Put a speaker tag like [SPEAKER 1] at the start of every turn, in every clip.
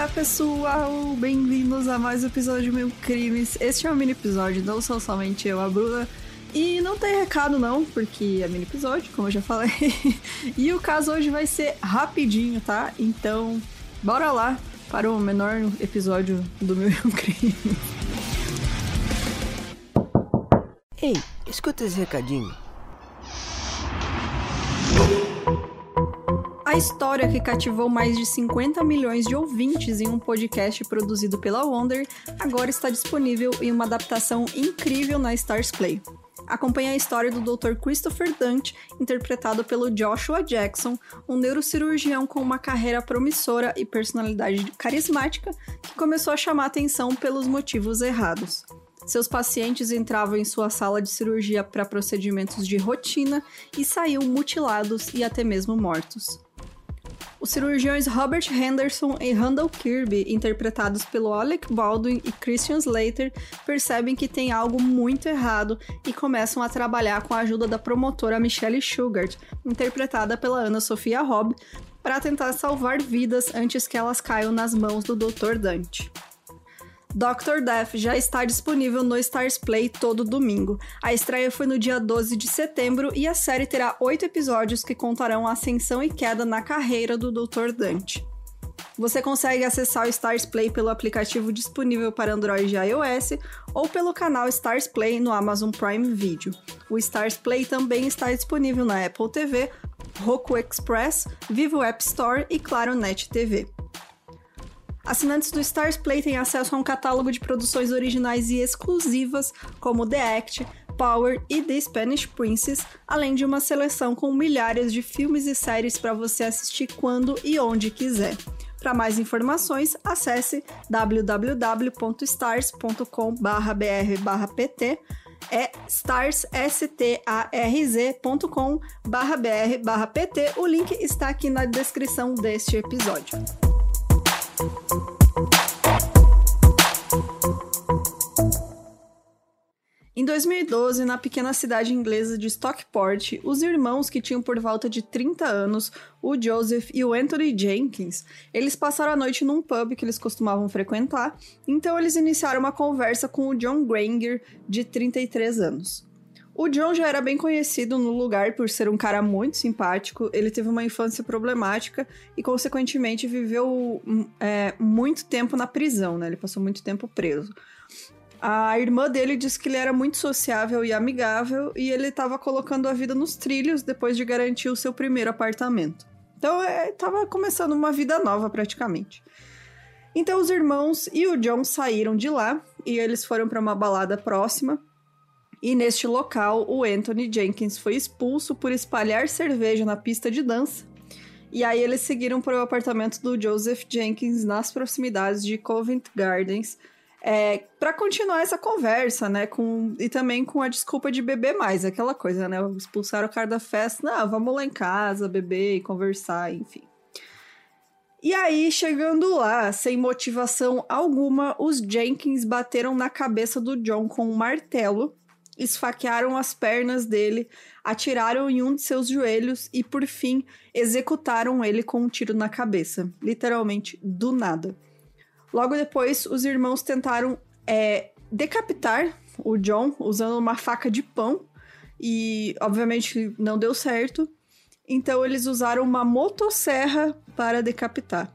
[SPEAKER 1] é, pessoal? Bem-vindos a mais um episódio de Mil Crimes. Este é um mini episódio, não sou somente eu, a Bruna. E não tem recado não, porque é mini episódio, como eu já falei. e o caso hoje vai ser rapidinho, tá? Então, bora lá para o menor episódio do Mil Crimes.
[SPEAKER 2] Ei, escuta esse recadinho.
[SPEAKER 1] A história que cativou mais de 50 milhões de ouvintes em um podcast produzido pela Wonder agora está disponível em uma adaptação incrível na Stars Play. Acompanhe a história do Dr. Christopher Dante, interpretado pelo Joshua Jackson, um neurocirurgião com uma carreira promissora e personalidade carismática que começou a chamar atenção pelos motivos errados. Seus pacientes entravam em sua sala de cirurgia para procedimentos de rotina e saíam mutilados e até mesmo mortos. Os cirurgiões Robert Henderson e Randall Kirby, interpretados pelo Alec Baldwin e Christian Slater, percebem que tem algo muito errado e começam a trabalhar com a ajuda da promotora Michelle Sugart, interpretada pela Ana Sofia Robb, para tentar salvar vidas antes que elas caiam nas mãos do Dr. Dante. Doctor Death já está disponível no Stars Play todo domingo. A estreia foi no dia 12 de setembro e a série terá oito episódios que contarão a ascensão e queda na carreira do Dr. Dante. Você consegue acessar o Stars Play pelo aplicativo disponível para Android e iOS ou pelo canal Stars Play no Amazon Prime Video. O Stars Play também está disponível na Apple TV, Roku Express, Vivo App Store e Claro Net TV. Assinantes do Stars Play têm acesso a um catálogo de produções originais e exclusivas, como The Act, Power e The Spanish Princess, além de uma seleção com milhares de filmes e séries para você assistir quando e onde quiser. Para mais informações, acesse www.stars.com/br/pt é starsstars.com/br/pt. O link está aqui na descrição deste episódio. Em 2012, na pequena cidade inglesa de Stockport, os irmãos que tinham por volta de 30 anos, o Joseph e o Anthony Jenkins, eles passaram a noite num pub que eles costumavam frequentar, então eles iniciaram uma conversa com o John Granger, de 33 anos. O John já era bem conhecido no lugar por ser um cara muito simpático, ele teve uma infância problemática e, consequentemente, viveu hum, é, muito tempo na prisão, né? Ele passou muito tempo preso. A irmã dele disse que ele era muito sociável e amigável e ele estava colocando a vida nos trilhos depois de garantir o seu primeiro apartamento. Então, estava é, começando uma vida nova praticamente. Então, os irmãos e o John saíram de lá e eles foram para uma balada próxima e neste local, o Anthony Jenkins foi expulso por espalhar cerveja na pista de dança. E aí eles seguiram para o apartamento do Joseph Jenkins nas proximidades de Covent Gardens é, para continuar essa conversa, né? Com, e também com a desculpa de beber mais, aquela coisa, né? Expulsaram o cara da festa, não, vamos lá em casa beber e conversar, enfim. E aí, chegando lá, sem motivação alguma, os Jenkins bateram na cabeça do John com um martelo esfaquearam as pernas dele, atiraram em um de seus joelhos e, por fim, executaram ele com um tiro na cabeça, literalmente do nada. Logo depois, os irmãos tentaram é, decapitar o John usando uma faca de pão e, obviamente, não deu certo. Então, eles usaram uma motosserra para decapitar.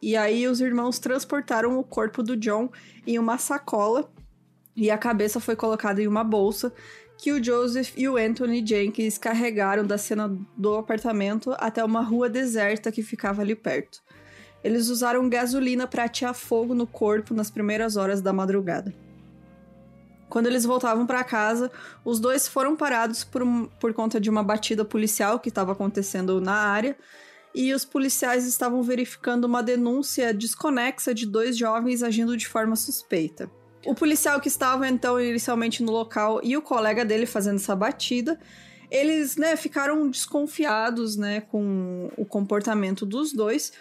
[SPEAKER 1] E aí, os irmãos transportaram o corpo do John em uma sacola e a cabeça foi colocada em uma bolsa que o Joseph e o Anthony Jenkins carregaram da cena do apartamento até uma rua deserta que ficava ali perto. Eles usaram gasolina para atear fogo no corpo nas primeiras horas da madrugada. Quando eles voltavam para casa, os dois foram parados por, por conta de uma batida policial que estava acontecendo na área, e os policiais estavam verificando uma denúncia desconexa de dois jovens agindo de forma suspeita. O policial que estava então inicialmente no local e o colega dele fazendo essa batida, eles, né, ficaram desconfiados, né, com o comportamento dos dois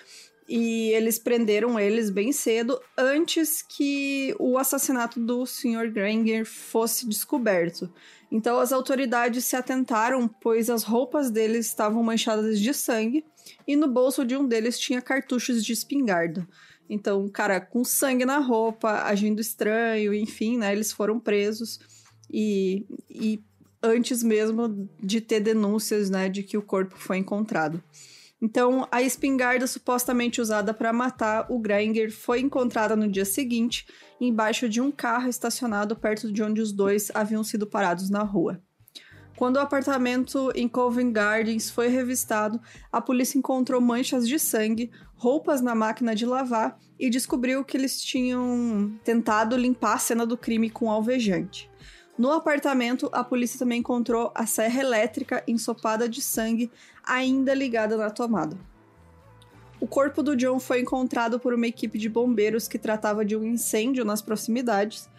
[SPEAKER 1] e eles prenderam eles bem cedo antes que o assassinato do Sr. Granger fosse descoberto. Então as autoridades se atentaram, pois as roupas deles estavam manchadas de sangue e no bolso de um deles tinha cartuchos de espingarda. Então, cara, com sangue na roupa, agindo estranho, enfim, né? Eles foram presos e, e antes mesmo de ter denúncias, né, de que o corpo foi encontrado. Então, a espingarda supostamente usada para matar o Granger foi encontrada no dia seguinte, embaixo de um carro estacionado perto de onde os dois haviam sido parados na rua. Quando o apartamento em Covent Gardens foi revistado, a polícia encontrou manchas de sangue, roupas na máquina de lavar e descobriu que eles tinham tentado limpar a cena do crime com alvejante. No apartamento, a polícia também encontrou a serra elétrica ensopada de sangue ainda ligada na tomada. O corpo do John foi encontrado por uma equipe de bombeiros que tratava de um incêndio nas proximidades.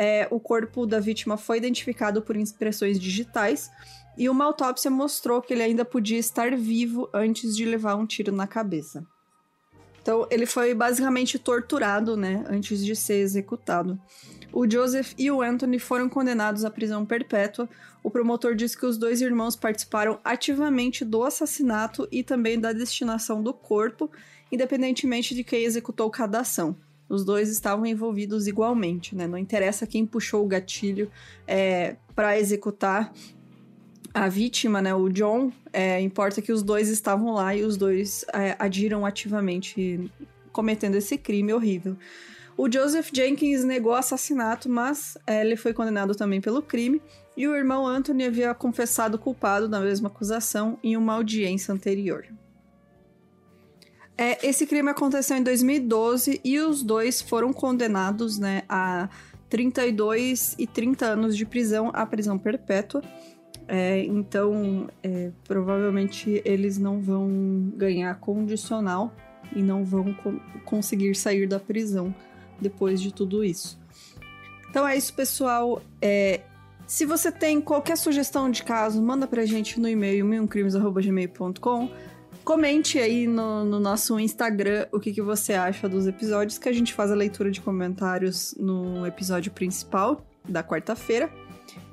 [SPEAKER 1] É, o corpo da vítima foi identificado por impressões digitais e uma autópsia mostrou que ele ainda podia estar vivo antes de levar um tiro na cabeça. Então, ele foi basicamente torturado, né, antes de ser executado. O Joseph e o Anthony foram condenados à prisão perpétua. O promotor disse que os dois irmãos participaram ativamente do assassinato e também da destinação do corpo, independentemente de quem executou cada ação. Os dois estavam envolvidos igualmente, né? Não interessa quem puxou o gatilho é, para executar a vítima, né, o John, é, importa que os dois estavam lá e os dois é, agiram ativamente cometendo esse crime horrível. O Joseph Jenkins negou assassinato, mas é, ele foi condenado também pelo crime, e o irmão Anthony havia confessado culpado da mesma acusação em uma audiência anterior. É, esse crime aconteceu em 2012 e os dois foram condenados né, a 32 e 30 anos de prisão à prisão perpétua. É, então, é, provavelmente eles não vão ganhar condicional e não vão co conseguir sair da prisão depois de tudo isso. Então é isso, pessoal. É, se você tem qualquer sugestão de caso, manda pra gente no e-mail milcrimes.gmail.com. Comente aí no, no, nosso Instagram o que, que você acha dos episódios, que a gente faz a leitura de comentários no episódio principal da quarta-feira.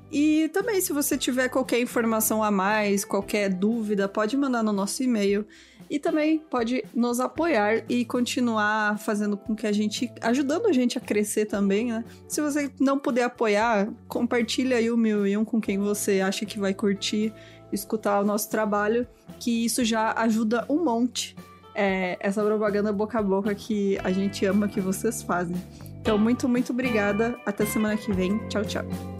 [SPEAKER 1] E também, se você tiver qualquer informação a mais, qualquer dúvida, pode mandar no nosso e-mail e também pode nos apoiar e continuar fazendo com que a gente, ajudando a gente a crescer também, né? Se você não puder apoiar, compartilha aí o mil e um com quem você acha que vai curtir escutar o nosso trabalho, que isso já ajuda um monte. É, essa propaganda boca a boca que a gente ama que vocês fazem. Então, muito, muito obrigada. Até semana que vem. Tchau, tchau.